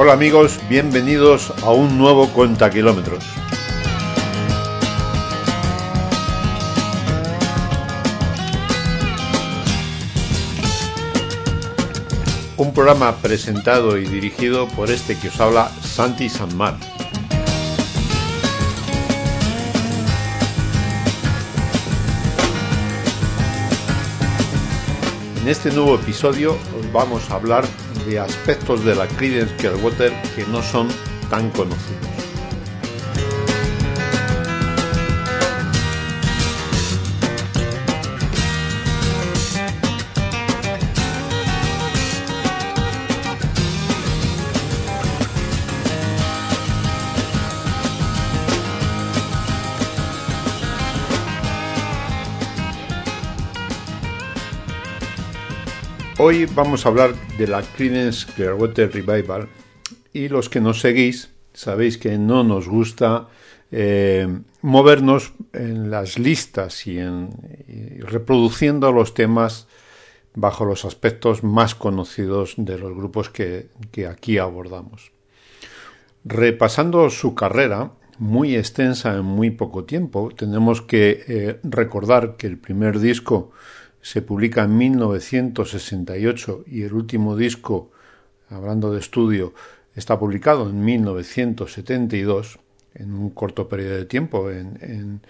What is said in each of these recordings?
Hola amigos, bienvenidos a un nuevo Cuenta Kilómetros. Un programa presentado y dirigido por este que os habla Santi Sanmar. En este nuevo episodio os vamos a hablar de aspectos de la Creedence Clearwater que no son tan conocidos. Hoy vamos a hablar de la Creedence Clearwater Revival y los que nos seguís sabéis que no nos gusta eh, movernos en las listas y, en, reproduciendo los temas bajo los aspectos más conocidos de los grupos que, que aquí abordamos. Repasando su carrera, muy extensa en muy poco tiempo, tenemos que eh, recordar que el primer disco se publica en 1968 y el último disco, hablando de estudio, está publicado en 1972, en un corto periodo de tiempo, en,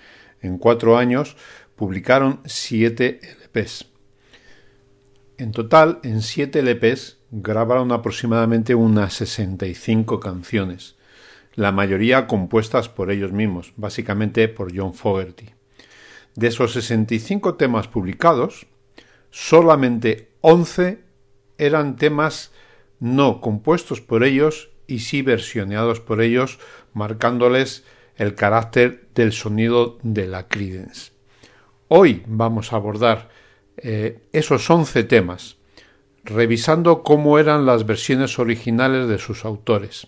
en, cuatro años, publicaron siete LPs. En total, en siete LPs grabaron aproximadamente unas 65 canciones, la mayoría compuestas por ellos mismos, básicamente por John Fogerty. De esos 65 temas publicados, solamente 11 eran temas no compuestos por ellos y sí versioneados por ellos, marcándoles el carácter del sonido de la Creedence. Hoy vamos a abordar eh, esos 11 temas, revisando cómo eran las versiones originales de sus autores,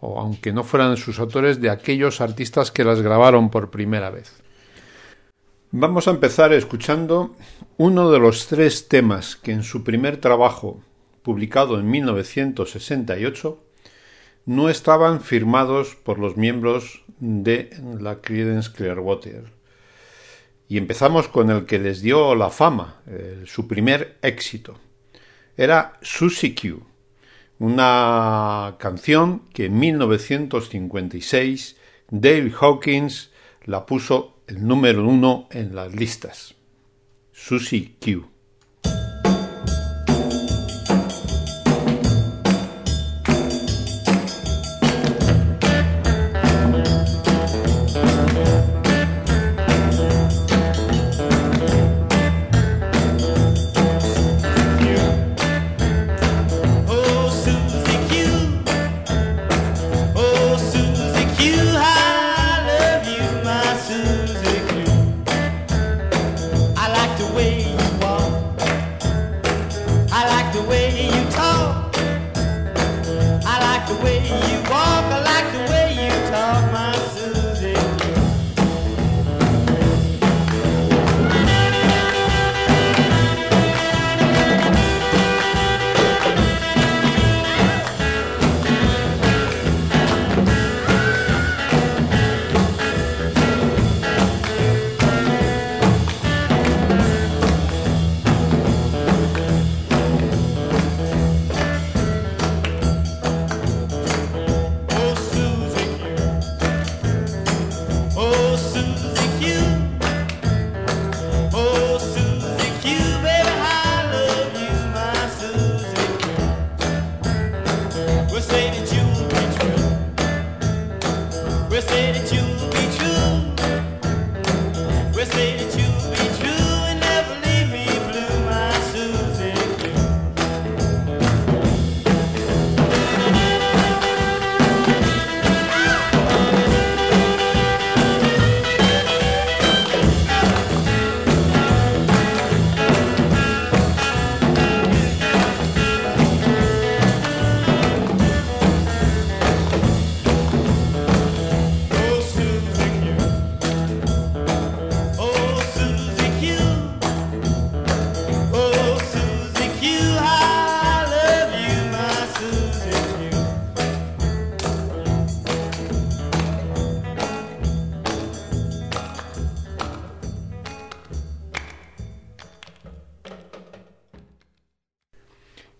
o aunque no fueran sus autores, de aquellos artistas que las grabaron por primera vez. Vamos a empezar escuchando uno de los tres temas que en su primer trabajo, publicado en 1968, no estaban firmados por los miembros de la Creedence Clearwater. Y empezamos con el que les dio la fama, su primer éxito. Era Susie Q, una canción que en 1956 Dale Hawkins la puso el número uno en las listas. Susie Q.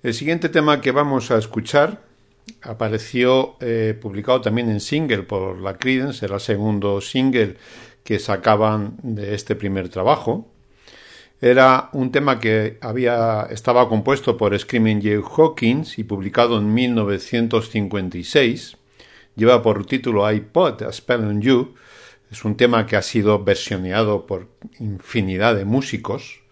El siguiente tema que vamos a escuchar apareció eh, publicado también en single por la Creedence, era el segundo single que sacaban de este primer trabajo. Era un tema que había, estaba compuesto por Screaming Jay Hawkins y publicado en 1956. Lleva por título iPod, A Spell on You. Es un tema que ha sido versioneado por infinidad de músicos.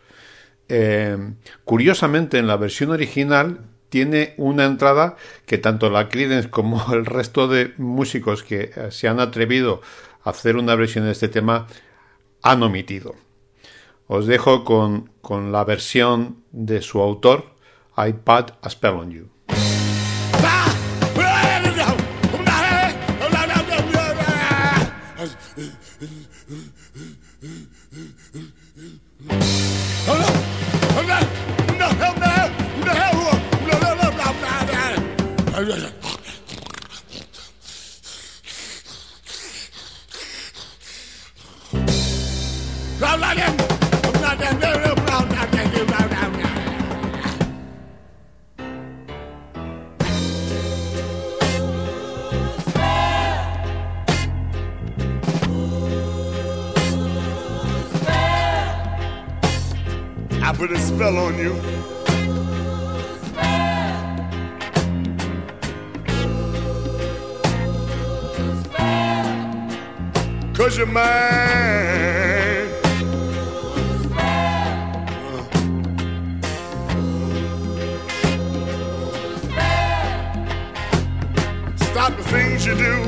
Eh, curiosamente, en la versión original tiene una entrada que tanto la Creedence como el resto de músicos que eh, se han atrevido a hacer una versión de este tema han omitido. Os dejo con, con la versión de su autor, iPad A Spell on You. Put a spell on you. Cause you're mine. Stop the things you do.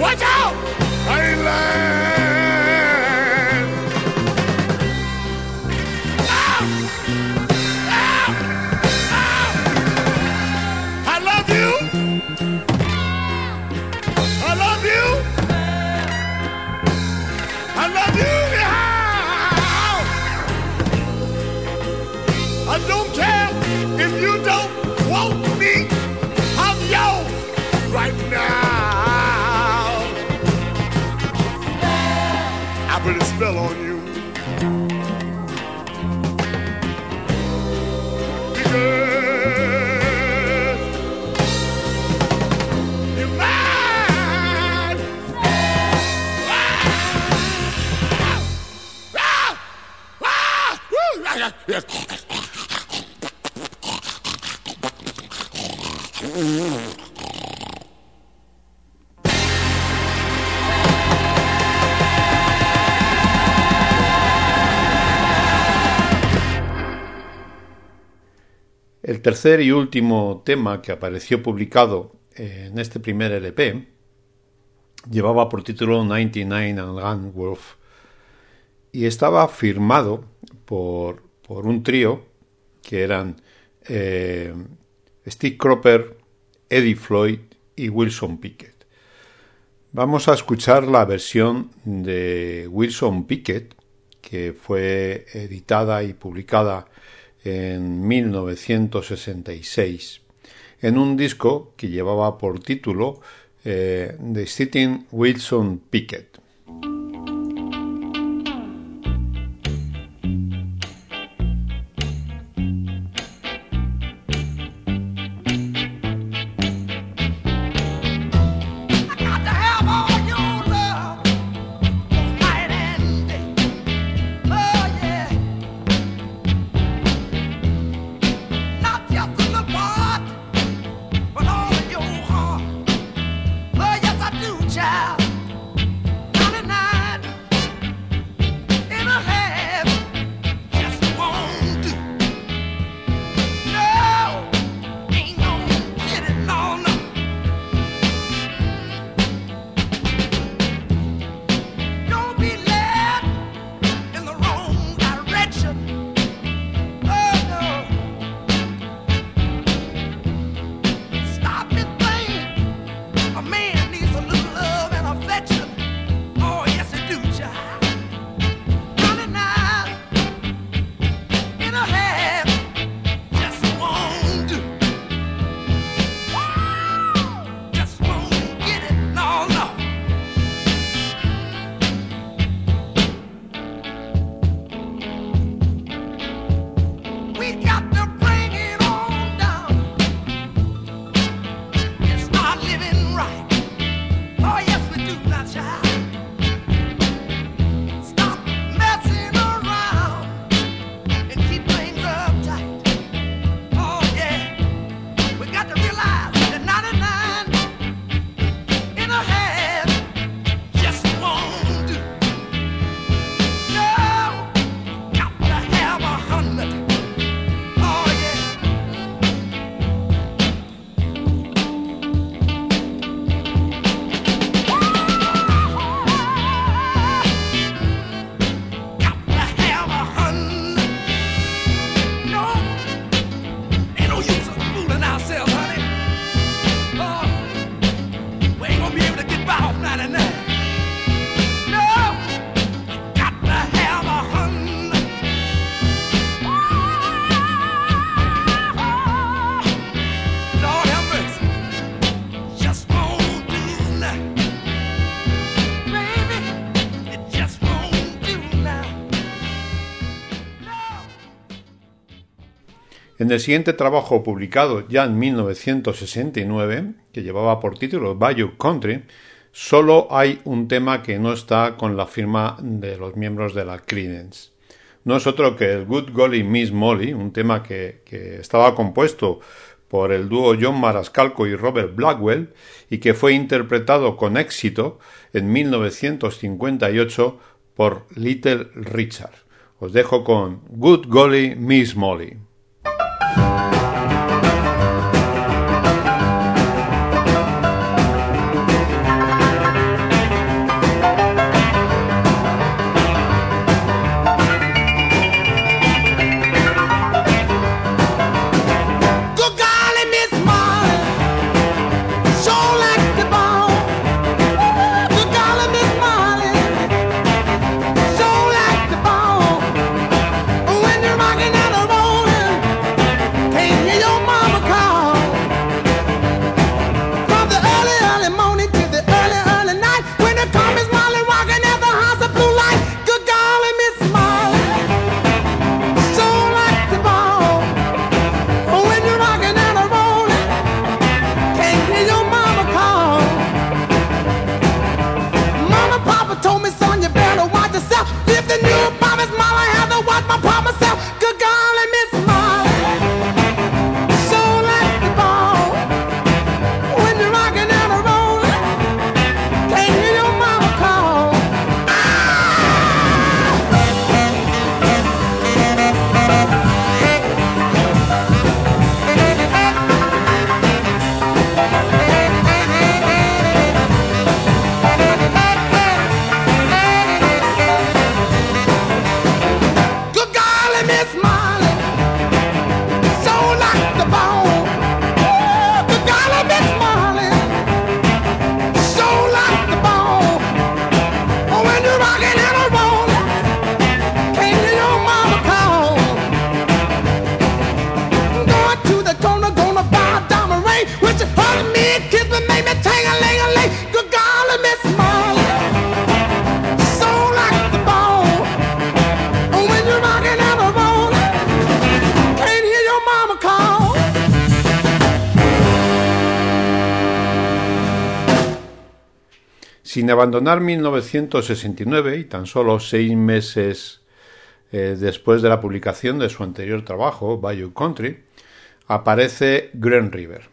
Watch out! I I put a spell on tercer y último tema que apareció publicado en este primer LP llevaba por título 99 and Gun Wolf y estaba firmado por, por un trío que eran eh, Steve Cropper, Eddie Floyd y Wilson Pickett. Vamos a escuchar la versión de Wilson Pickett, que fue editada y publicada en 1966 en un disco que llevaba por título eh, The Sitting Wilson Pickett. El siguiente trabajo publicado ya en 1969, que llevaba por título Bayou Country, solo hay un tema que no está con la firma de los miembros de la Creedence. No es otro que el Good Golly Miss Molly, un tema que, que estaba compuesto por el dúo John Marascalco y Robert Blackwell y que fue interpretado con éxito en 1958 por Little Richard. Os dejo con Good Golly Miss Molly. Abandonar 1969 y tan solo seis meses eh, después de la publicación de su anterior trabajo, Bayou Country, aparece Green River,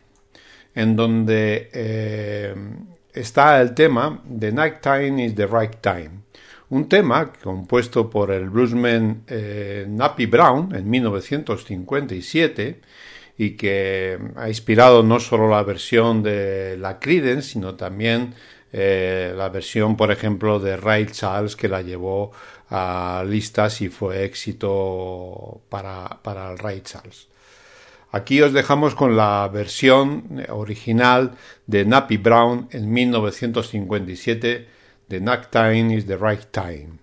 en donde eh, está el tema The Night Time is the Right Time, un tema compuesto por el bluesman eh, Nappy Brown en 1957 y que ha inspirado no solo la versión de la Creedence, sino también eh, la versión, por ejemplo, de Ray Charles que la llevó a listas y fue éxito para, para el Ray Charles. Aquí os dejamos con la versión original de Nappy Brown en 1957 The Night Time is the Right Time.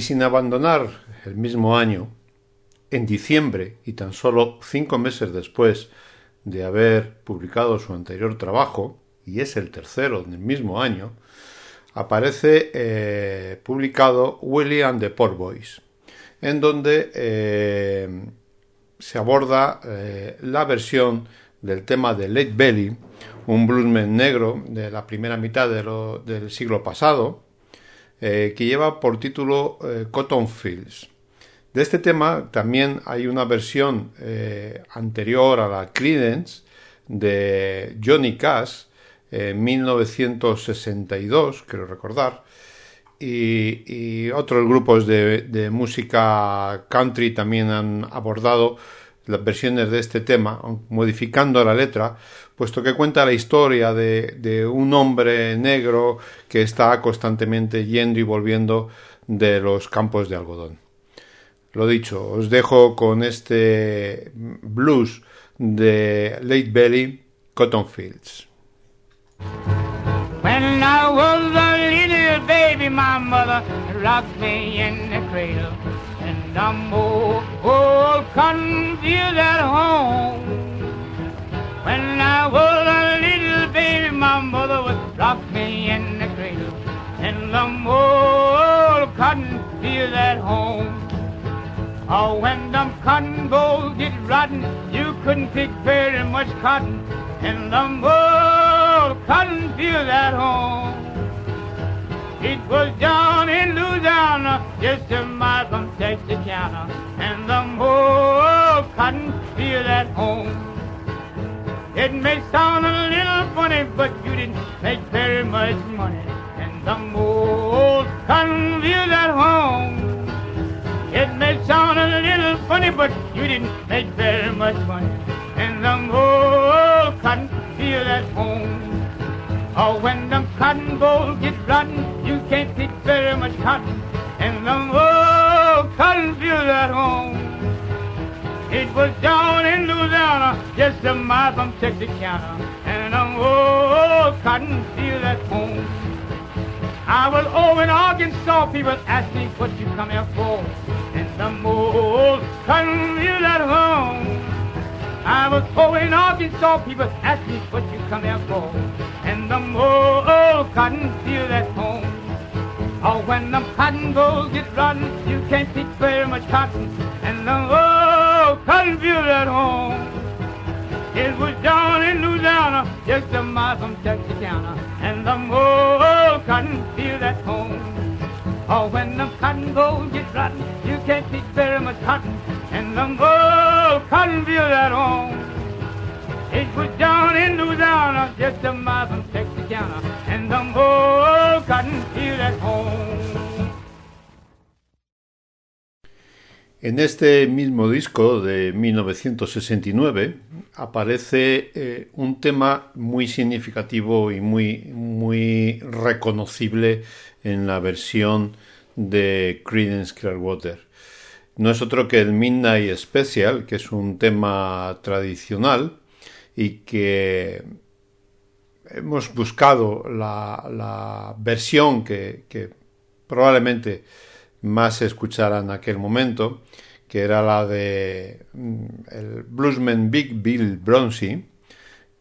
Sin abandonar el mismo año, en diciembre y tan solo cinco meses después de haber publicado su anterior trabajo, y es el tercero del mismo año, aparece eh, publicado William the Poor en donde eh, se aborda eh, la versión del tema de Late Belly, un bluesman negro de la primera mitad del siglo pasado, eh, que lleva por título eh, Cotton Fields. De este tema también hay una versión eh, anterior a la Credence de Johnny Cash en 1962, quiero recordar, y, otros grupos de, música country también han abordado las versiones de este tema, modificando la letra, puesto que cuenta la historia de, un hombre negro que está constantemente yendo y volviendo de los campos de algodón. Lo dicho, os dejo con este blues de Late Belly, Cotton Fields. When I was a little mother rocked me in the cradle. And I'm old, old confused at home. When I was a little baby, my mother would rock me in the cradle. And I'm old confused at home. Oh, when them cotton bolls get rotten, you couldn't pick very much cotton in the old cotton field at home. It was down in Louisiana, just a mile from Texarkana, and the old cotton field at home. It may sound a little funny, but you didn't make very much money And the old cotton field at home. It may sound a little funny, but you didn't make very much money. And the old cotton field at home. Oh, when them cotton bolls get rotten, you can't pick very much cotton. And the old cotton field at home. It was down in Louisiana, just a mile from Texarkana. And the old oh, cotton field at home. I was over in Arkansas, people asked me what you come here for. And some old country at home. I was over in Arkansas, people asked me what you come here for. And the old oh, cotton field at home. Oh, when the cotton goes get rotten, you can't pick very much cotton. And the old oh, field at home. It was down in Louisiana, just a mile from Texarkana, and the old cotton field at home. Oh, when the cotton goes get rotten, you can't pick very much cotton, and the old cotton field at home. It was down in Louisiana, just a mile from Texarkana, and the old cotton field at home. En este mismo disco de 1969 aparece eh, un tema muy significativo y muy, muy reconocible en la versión de Creedence Clearwater. No es otro que el Midnight Special, que es un tema tradicional y que hemos buscado la, la versión que, que probablemente más se escuchara en aquel momento, que era la de el bluesman Big Bill Bronzy,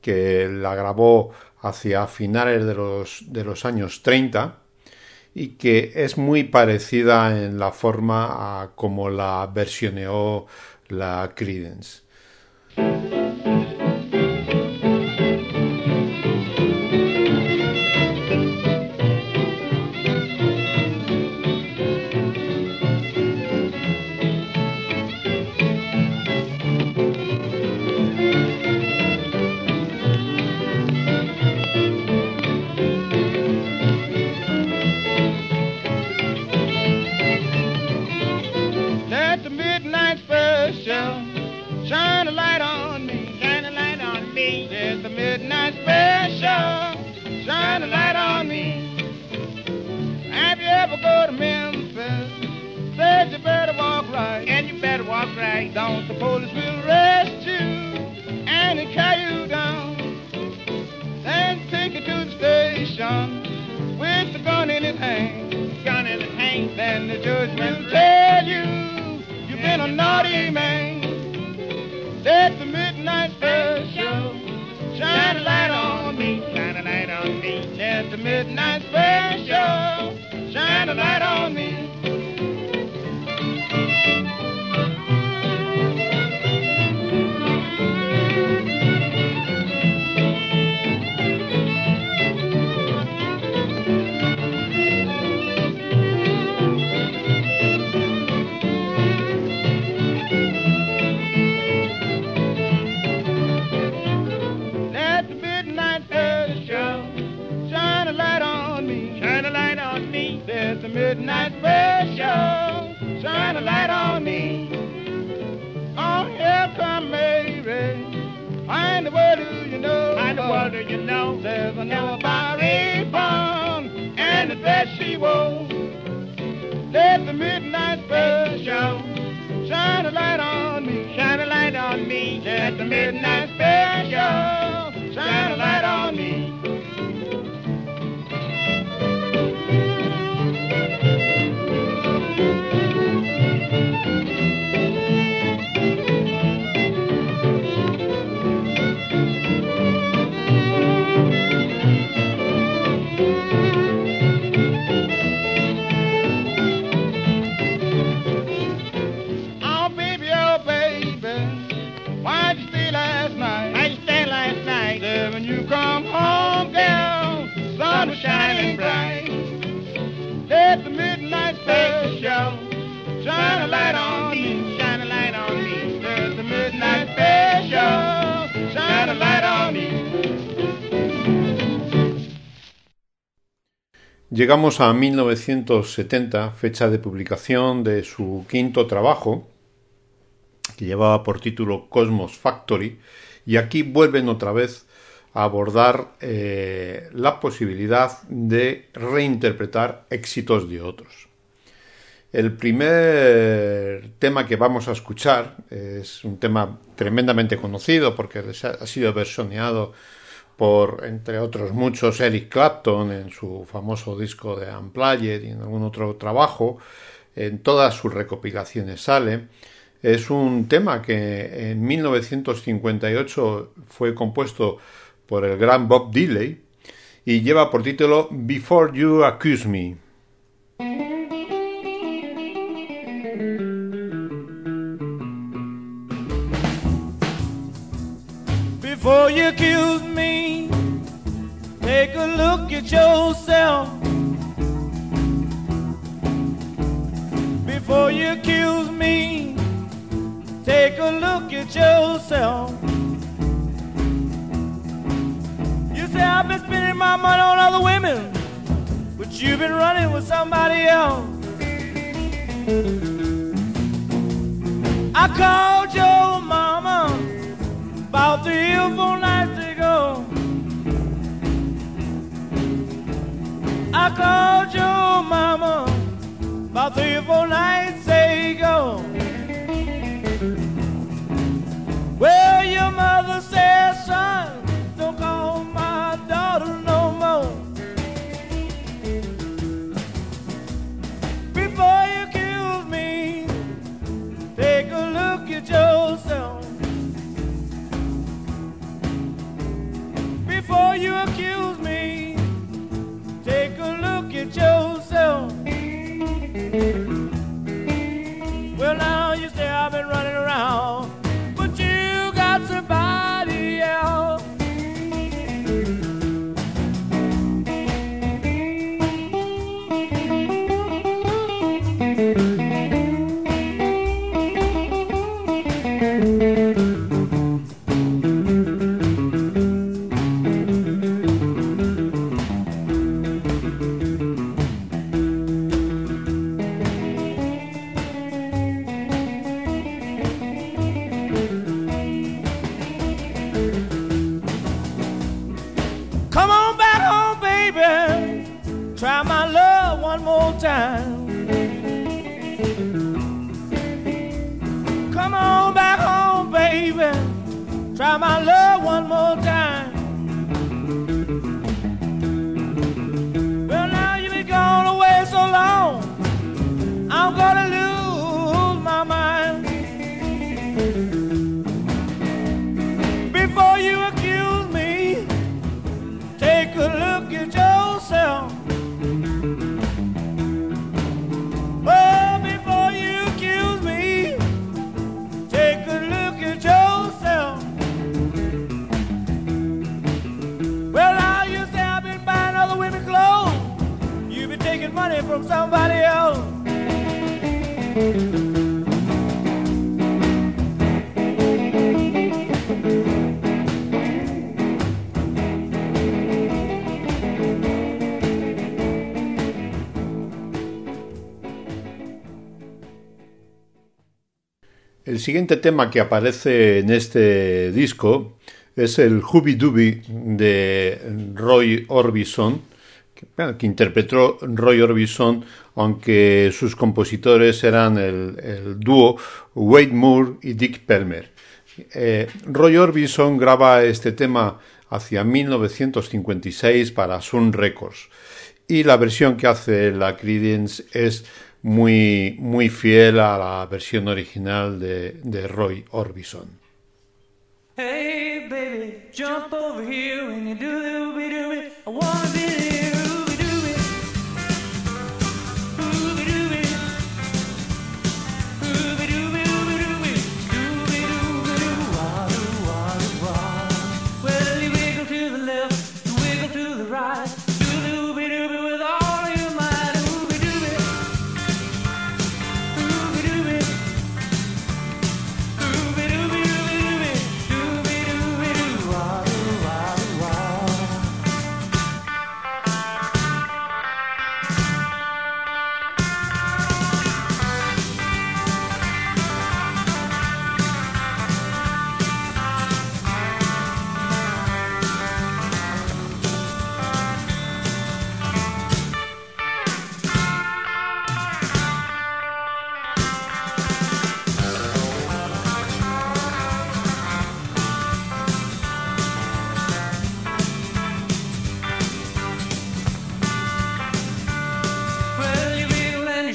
que la grabó hacia finales de los, de los años 30 y que es muy parecida en la forma a como la versioneó la Creedence. And walk right. Don't the police will arrest you and carry you down, then take you to the station with the gun in his hand. Gun in his hand. Then the judge will tell you you've been a naughty man. Let the midnight special shine a light on me, shine a light on me. Let the midnight special shine a light on me. Llegamos a 1970, fecha de publicación de su quinto trabajo, que llevaba por título Cosmos Factory, y aquí vuelven otra vez a abordar eh, la posibilidad de reinterpretar éxitos de otros. El primer tema que vamos a escuchar es un tema tremendamente conocido porque ha sido versioneado por, entre otros muchos, Eric Clapton en su famoso disco de Unplugged y en algún otro trabajo. En todas sus recopilaciones sale. Es un tema que en 1958 fue compuesto por el gran Bob Dylan y lleva por título Before You Accuse Me. Before you accuse me, look at yourself. Before you accuse me, take a look at yourself. You say I've been spending my money on other women, but you've been running with somebody else. I called your mama about three or four nights ago. I called your mama about three or four nights ago. Well, your mother says, son, don't call my daughter no more. Before you accuse me, take a look at yourself. Before you accuse El siguiente tema que aparece en este disco es el Hooby Dooby de Roy Orbison, que, interpretó Roy Orbison, aunque sus compositores eran el, dúo Wade Moore y Dick Pelmer. Eh, Roy Orbison graba este tema hacia 1956 para Sun Records y la versión que hace la Creedence es muy, muy fiel a la versión original de, de Roy Orbison. Hey, baby, jump over here when you do the ooby dooby. I wanna be the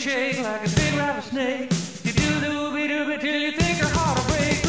shake like a big rattlesnake. You do the dooby dooby till you think your heart will break.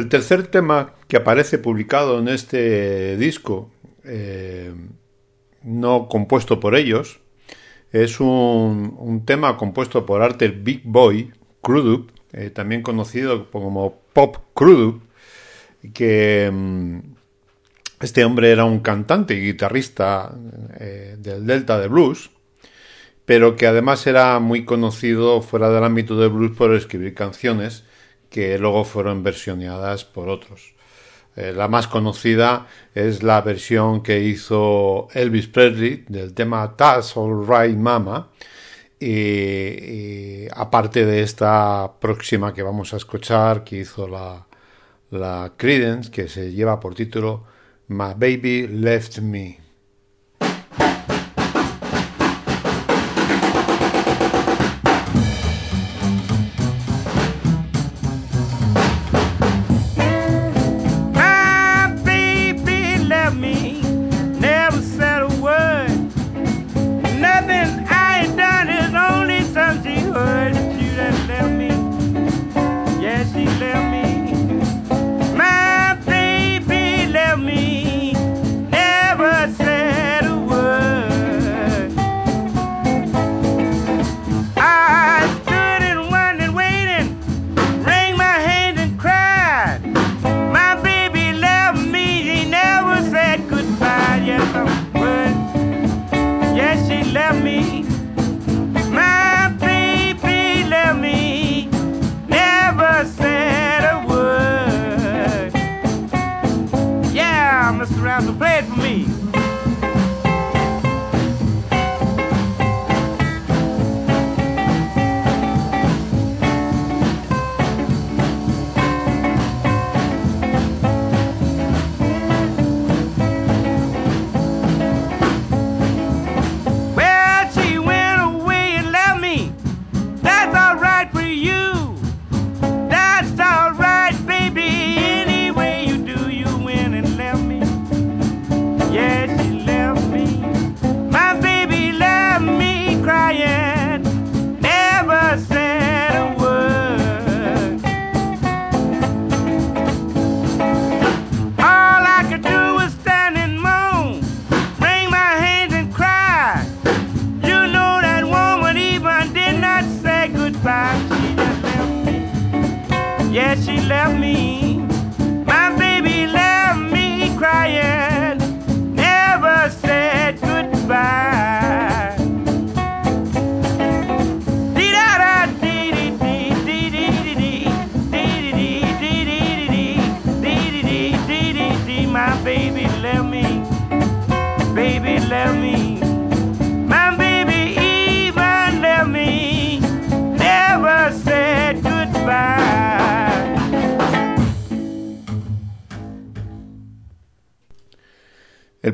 El tercer tema que aparece publicado en este disco, eh, no compuesto por ellos, es un, tema compuesto por Arthur Big Boy Crudup, eh, también conocido como Pop Crudup, que mm, este hombre era un cantante y guitarrista eh, del Delta de Blues, pero que además era muy conocido fuera del ámbito del blues por escribir canciones que luego fueron versioneadas por otros. Eh, la más conocida es la versión que hizo Elvis Presley del tema That's Alright Mama. Y, aparte de esta próxima que vamos a escuchar, que hizo la, la Credence, que se lleva por título My Baby Left Me. Me crying.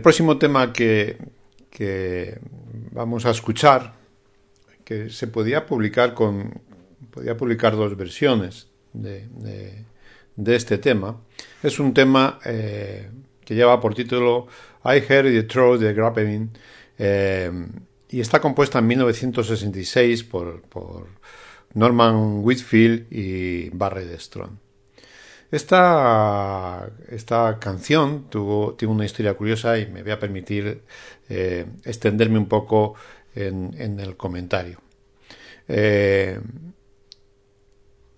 Próximo tema que, que vamos a escuchar, que se podía publicar con podía publicar dos versiones de, de- este tema, es un tema eh, que lleva por título I Heard the Throw de Grappling eh, y está compuesta en 1966 por, por Norman Whitfield y Barry Strong. Esta, esta canción tuvo, tiene una historia curiosa y me voy a permitir eh, extenderme un poco en, el comentario. Eh,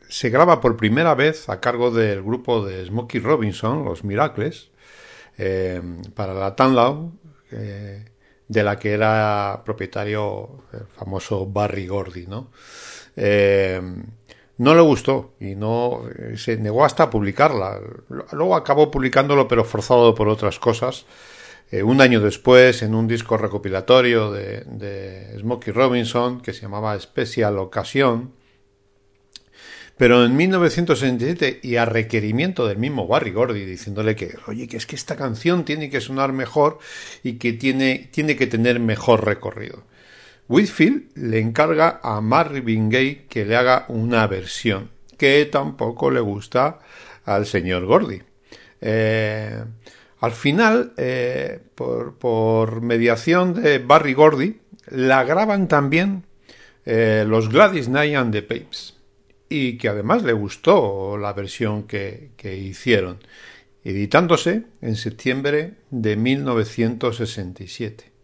se graba por primera vez a cargo del grupo de Smokey Robinson, los Miracles, eh, para la Tanlaw, eh, de la que era propietario el famoso Barry Gordy, ¿no? No le gustó y no eh, se negó hasta a publicarla. Luego acabó publicándolo, pero forzado por otras cosas. Eh, un año después, en un disco recopilatorio de, de Smokey Robinson que se llamaba Special Ocasión, pero en 1967, y a requerimiento del mismo Barry Gordy, diciéndole que, oye, que es que esta canción tiene que sonar mejor y que tiene, tiene que tener mejor recorrido. Whitfield le encarga a Marvin Gaye que le haga una versión, que tampoco le gusta al señor Gordy. Eh, al final, eh, por, mediación de Barry Gordy, la graban también eh, los Gladys Knight and the Papes y que además le gustó la versión que, que hicieron, editándose en septiembre de 1967.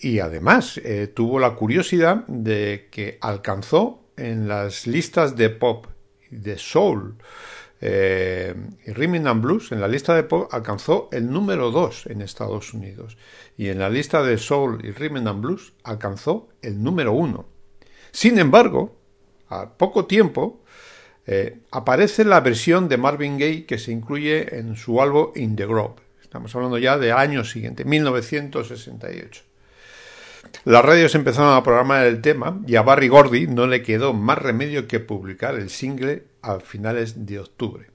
Y además eh, tuvo la curiosidad de que alcanzó en las listas de pop de soul eh, y rhythm and blues, en la lista de pop alcanzó el número 2 en Estados Unidos y en la lista de soul y rhythm and blues alcanzó el número 1. Sin embargo, a poco tiempo, eh, aparece la versión de Marvin Gaye que se incluye en su álbum In the Grove. Estamos hablando ya de año siguiente, 1968. Las radios empezaron a programar el tema y a Barry Gordy no le quedó más remedio que publicar el single a finales de octubre.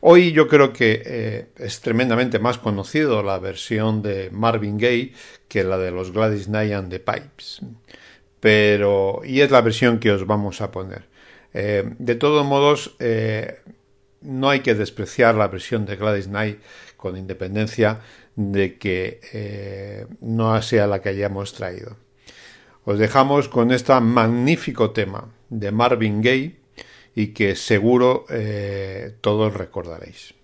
Hoy yo creo que eh, es tremendamente más conocido la versión de Marvin Gaye que la de los Gladys Knight and the Pipes pero y es la versión que os vamos a poner. Eh, de todos modos, eh, no hay que despreciar la versión de Gladys Knight con independencia de que eh, no sea la que hayamos traído. Os dejamos con este magnífico tema de Marvin Gaye y que seguro eh, todos recordaréis.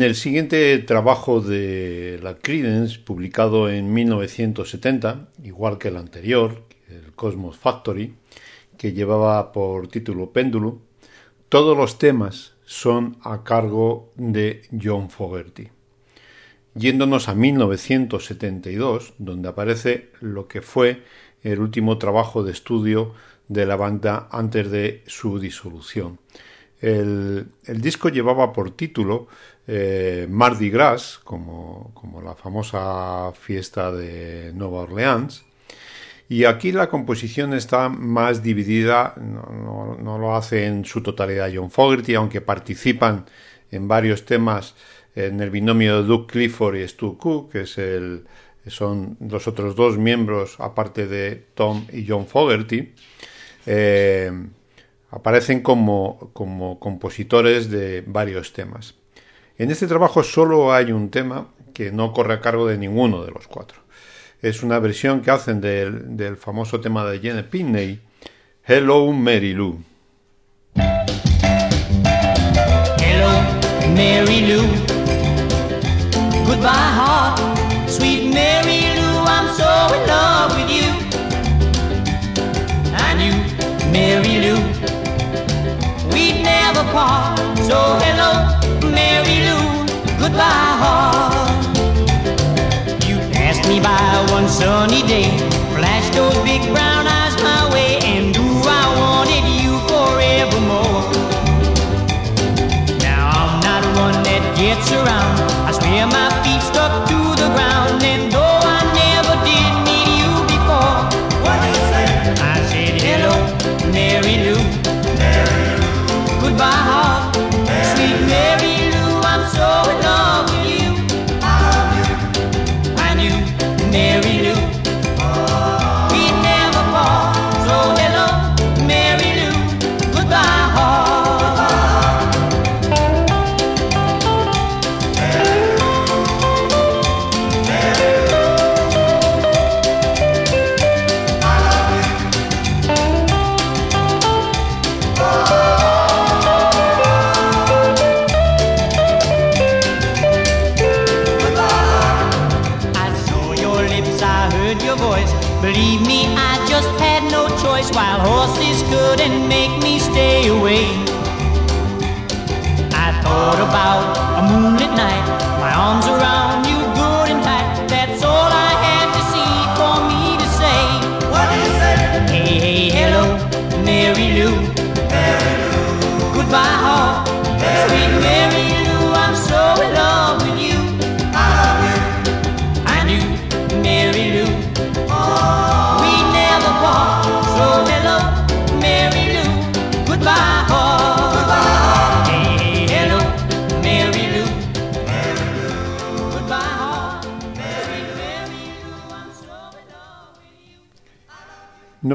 En el siguiente trabajo de la Creedence, publicado en 1970, igual que el anterior, el Cosmos Factory, que llevaba por título Péndulo, todos los temas son a cargo de John Fogerty. Yéndonos a 1972, donde aparece lo que fue el último trabajo de estudio de la banda antes de su disolución. El, disco llevaba por título eh, Mardi Gras, como, la famosa fiesta de Nueva Orleans, y aquí la composición está más dividida, no, lo hace en su totalidad John Fogerty, aunque participan en varios temas en el binomio de Doug Clifford y Stu Cook, que es el, son los otros dos miembros, aparte de Tom y John Fogerty. Eh, aparecen como, como compositores de varios temas. En este trabajo solo hay un tema que no corre a cargo de ninguno de los cuatro. Es una versión que hacen del, del famoso tema de Jenny Pinney, Hello Mary Lou. Hello, Mary Lou. Goodbye, heart. Sweet Mary we'd never part. So hello, Mary Lou. Goodbye, heart. You passed me by one sunny day, flashed those big brown eyes my way, and ooh, I wanted you forevermore. Now I'm not one that gets around. I swear my feet stuck to the ground, and though I never did meet you before, what you say? I said hello, Mary Lou. Goodbye, heart,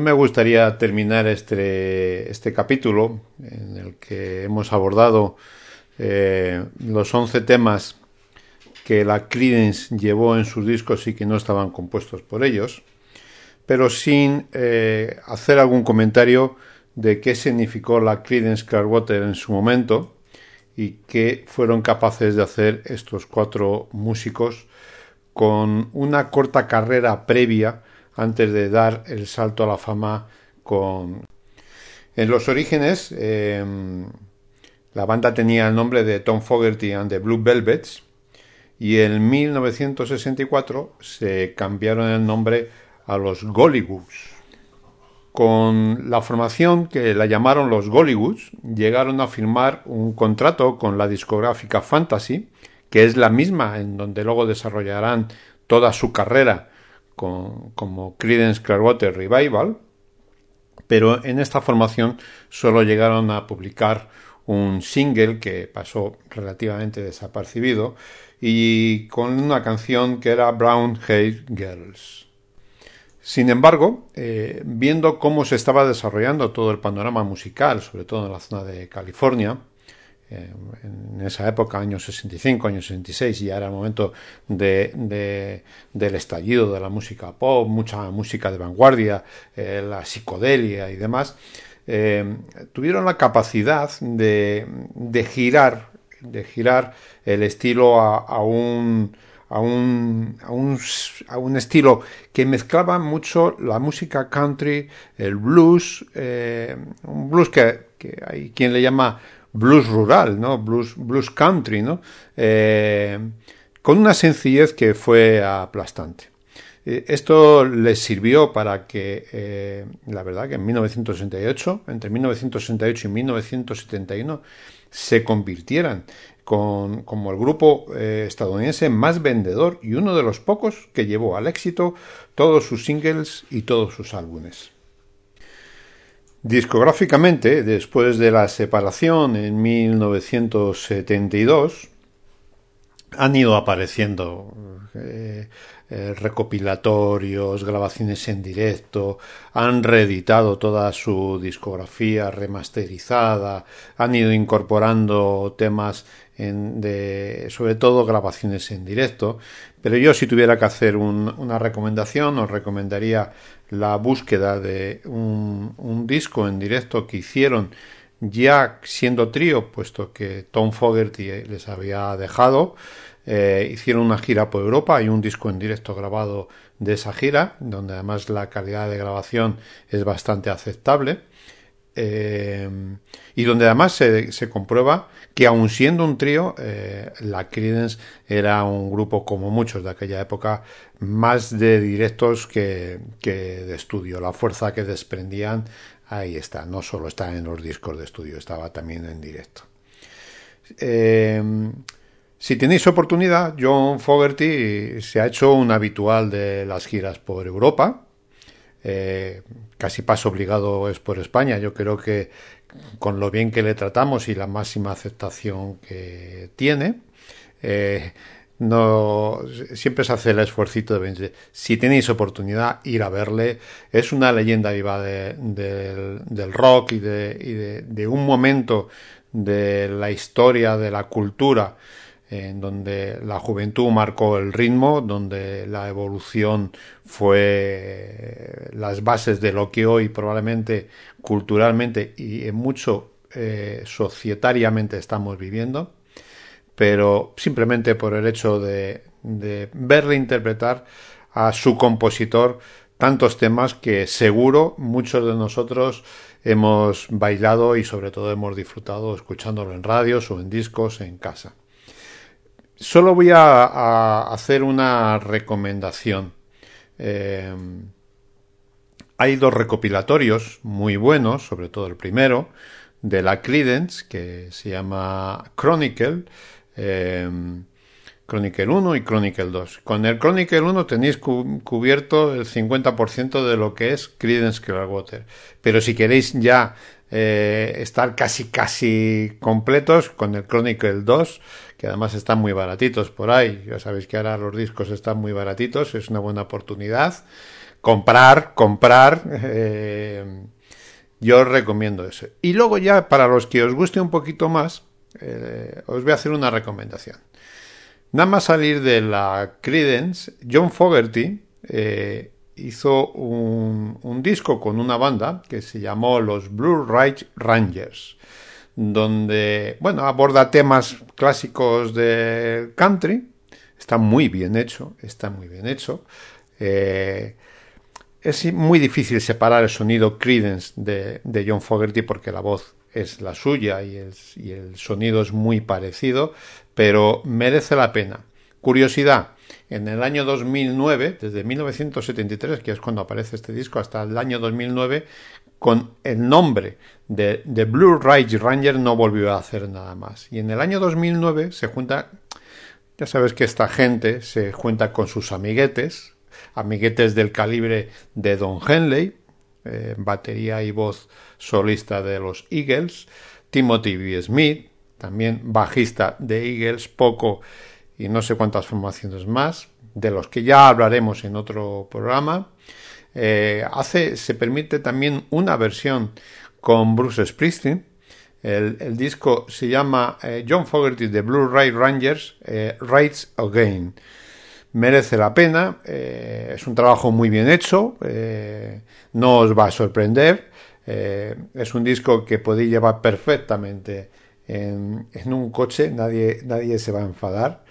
me gustaría terminar este, este capítulo en el que hemos abordado eh, los 11 temas que la Creedence llevó en sus discos y que no estaban compuestos por ellos, pero sin eh, hacer algún comentario de qué significó la Creedence Clearwater en su momento y qué fueron capaces de hacer estos cuatro músicos con una corta carrera previa antes de dar el salto a la fama con... En los orígenes, eh, la banda tenía el nombre de Tom Fogerty and the Blue Velvets y en 1964 se cambiaron el nombre a los Gollywoods. Con la formación que la llamaron los Gollywoods, llegaron a firmar un contrato con la discográfica Fantasy, que es la misma en donde luego desarrollarán toda su carrera como Creedence Clearwater Revival, pero en esta formación solo llegaron a publicar un single que pasó relativamente desapercibido y con una canción que era Brown Hair Girls. Sin embargo, eh, viendo cómo se estaba desarrollando todo el panorama musical, sobre todo en la zona de California, en esa época, años 65, años 66, ya era el momento de, de, del estallido de la música pop, mucha música de vanguardia, eh, la psicodelia y demás, tuvieron la capacidad de, de girar de girar el estilo a, a un, a, un, a, un, a un estilo que mezclaba mucho la música country, el blues, eh, un blues que, que hay quien le llama blues rural, ¿no? Blues, blues country, ¿no? Eh, con una sencillez que fue aplastante. Eh, Esto les sirvió para que, eh, la verdad, que en 1968, entre 1968 y 1971, se convirtieran con, como el grupo estadounidense más vendedor y uno de los pocos que llevó al éxito todos sus singles y todos sus álbumes. Discográficamente, después de la separación en 1972, han ido apareciendo eh, eh, recopilatorios, grabaciones en directo, han reeditado toda su discografía remasterizada, han ido incorporando temas en, de, sobre todo grabaciones en directo, pero yo si tuviera que hacer un, una recomendación os recomendaría la búsqueda de un, disco en directo que hicieron ya siendo trío, puesto que Tom Fogerty les había dejado, eh, hicieron una gira por Europa, hay un disco en directo grabado de esa gira, donde además la calidad de grabación es bastante aceptable. Eh, y donde además se, comprueba que aun siendo un trío, eh, la Creedence era un grupo como muchos de aquella época, más de directos que, que de estudio. La fuerza que desprendían, ahí está, no solo está en los discos de estudio, estaba también en directo. Eh, si tenéis oportunidad, John Fogerty se ha hecho un habitual de las giras por Europa. Eh, casi paso obligado es por España. Yo creo que con lo bien que le tratamos y la máxima aceptación que tiene, eh, no siempre se hace el esfuerzo de si tenéis oportunidad ir a verle es una leyenda viva de, de, del rock y, de, y de un momento de la historia de la cultura en donde la juventud marcó el ritmo, donde la evolución fue las bases de lo que hoy probablemente culturalmente y en mucho eh, societariamente estamos viviendo, pero simplemente por el hecho de, de verle interpretar a su compositor tantos temas que seguro muchos de nosotros hemos bailado y sobre todo hemos disfrutado escuchándolo en radios o en discos en casa. Solo voy a, hacer una recomendación. Eh, hay dos recopilatorios muy buenos, sobre todo el primero, de la Credence, que se llama Chronicle, eh, Chronicle 1 y Chronicle 2. Con el Chronicle 1 tenéis cu cubierto el 50% de lo que es Credence Clearwater. Pero si queréis ya eh, estar casi casi completos con el Chronicle 2, que además están muy baratitos por ahí. Ya sabéis que ahora los discos están muy baratitos, es una buena oportunidad. Comprar, comprar. Eh, yo os recomiendo eso. Y luego ya, para los que os guste un poquito más, eh, os voy a hacer una recomendación. Nada más salir de la Credence, John Fogerty hizo un, disco con una banda que se llamó los Blue Ridge Rangers donde, bueno, aborda temas clásicos de country. Está muy bien hecho, está muy bien hecho. Eh, es muy difícil separar el sonido Credence de, John Fogerty porque la voz es la suya y el sonido es muy parecido, pero merece la pena. Curiosidad, en el año 2009, desde 1973, que es cuando aparece este disco, hasta el año 2009, con el nombre de, de Blue Ridge Ranger no volvió a hacer nada más. Y en el año 2009 se junta, ya sabes que esta gente se junta con sus amiguetes, amiguetes del calibre de Don Henley, eh, batería y voz solista de los Eagles, Timothy B. Smith, también bajista de Eagles, poco y no sé cuántas formaciones más, de los que ya hablaremos en otro programa. Eh, hace, se permite también una versión con Bruce Springsteen. El, el disco se llama eh, John Fogerty de Blue Ray Rangers eh, Rides Again. Merece la pena, eh, es un trabajo muy bien hecho, no os va a sorprender. es un disco que podéis llevar perfectamente en, en un coche, nadie, nadie se va a enfadar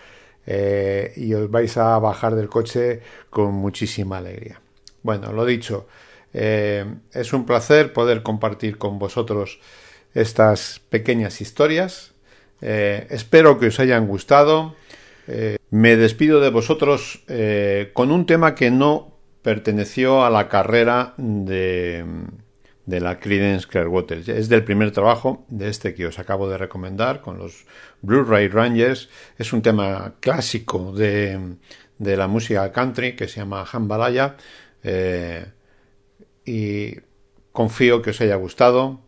eh, y os vais a bajar del coche con muchísima alegría. Bueno, lo dicho, eh, es un placer poder compartir con vosotros estas pequeñas historias. Eh, espero que os hayan gustado. Me despido de vosotros con un tema que no perteneció a la carrera de, de la Creedence Clearwater. Es del primer trabajo de este que os acabo de recomendar con los Blu-ray Rangers. Es un tema clásico de, de la música country que se llama Jambalaya. Eh, y confío que os haya gustado.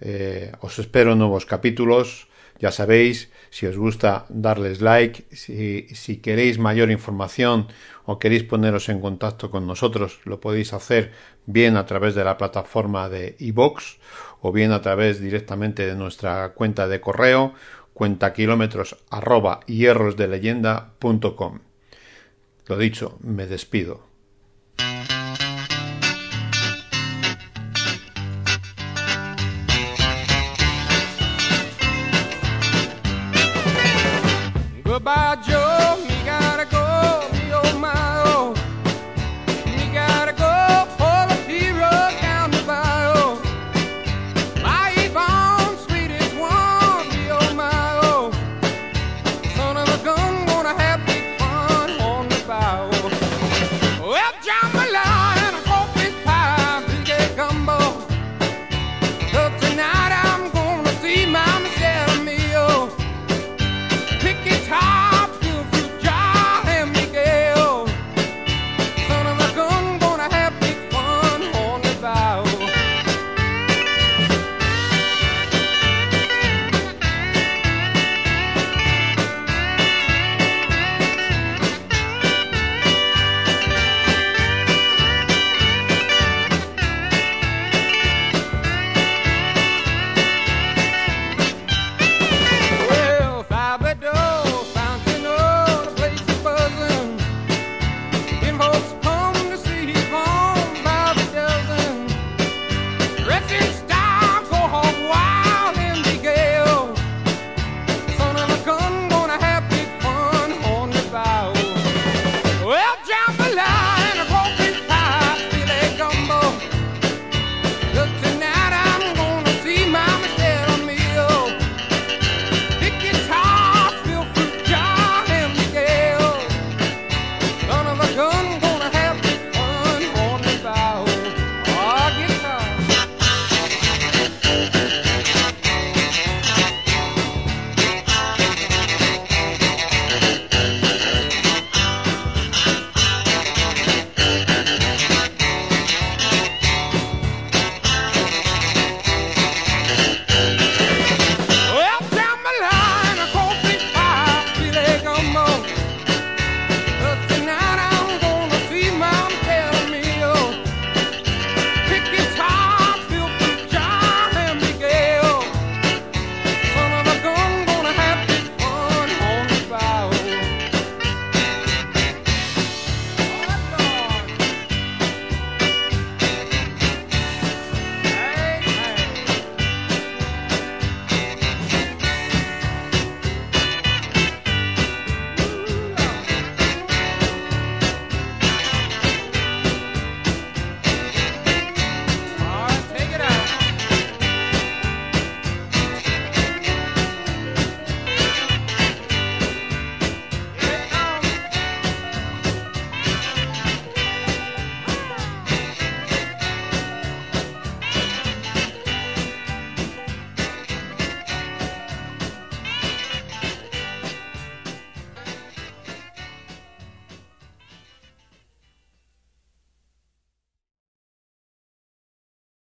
Eh, os espero nuevos capítulos. Ya sabéis, si os gusta, darles like. Si, si queréis mayor información o queréis poneros en contacto con nosotros, lo podéis hacer bien a través de la plataforma de iVox o bien a través directamente de nuestra cuenta de correo cuenta kilómetros arroba. Lo dicho, me despido.